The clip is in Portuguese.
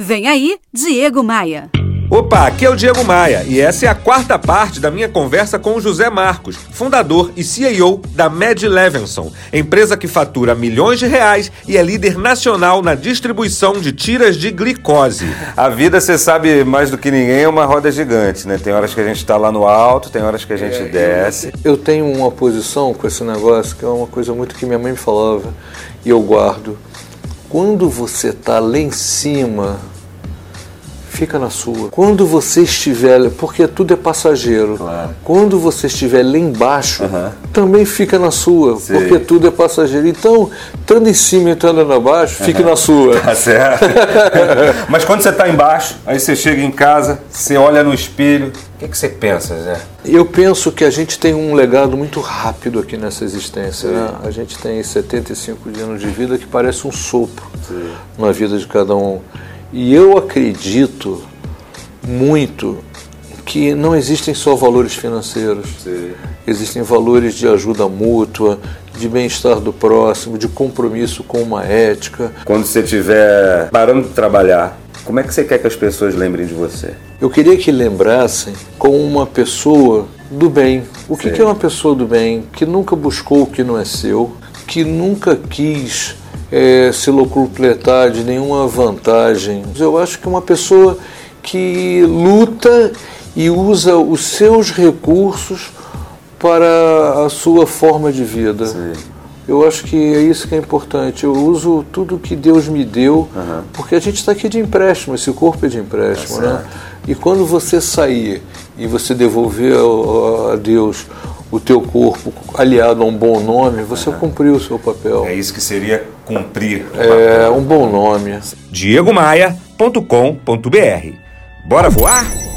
Vem aí, Diego Maia. Opa, aqui é o Diego Maia e essa é a quarta parte da minha conversa com o José Marcos, fundador e CEO da Med Levenson, empresa que fatura milhões de reais e é líder nacional na distribuição de tiras de glicose. A vida, você sabe mais do que ninguém, é uma roda gigante, né? Tem horas que a gente está lá no alto, tem horas que a gente é, desce. Eu tenho uma posição com esse negócio que é uma coisa muito que minha mãe me falava e eu guardo. Quando você está lá em cima fica na sua. Quando você estiver, porque tudo é passageiro. Claro. Quando você estiver lá embaixo, uhum. também fica na sua, Sim. porque tudo é passageiro. Então, estando em cima e estando lá baixo, uhum. fique na sua. Tá certo. Mas quando você está embaixo, aí você chega em casa, você olha no espelho, o que, que, você pensa, Zé? Eu penso que a gente tem um legado muito rápido aqui nessa existência. Né? A gente tem 75 anos de vida que parece um sopro Sim. na vida de cada um. E eu acredito muito que não existem só valores financeiros. Sim. Existem valores de ajuda mútua, de bem-estar do próximo, de compromisso com uma ética. Quando você estiver parando de trabalhar, como é que você quer que as pessoas lembrem de você? Eu queria que lembrassem como uma pessoa do bem. O que, que é uma pessoa do bem? Que nunca buscou o que não é seu, que nunca quis é, se locupletar de nenhuma vantagem. Eu acho que uma pessoa que luta e usa os seus recursos para a sua forma de vida. Sim. Eu acho que é isso que é importante. Eu uso tudo que Deus me deu, uhum. porque a gente está aqui de empréstimo, esse corpo é de empréstimo, é né? E quando você sair e você devolver a, a Deus o teu corpo aliado a um bom nome, você uhum. cumpriu o seu papel. É isso que seria cumprir. É um bom nome. diegomaia.com.br Bora voar?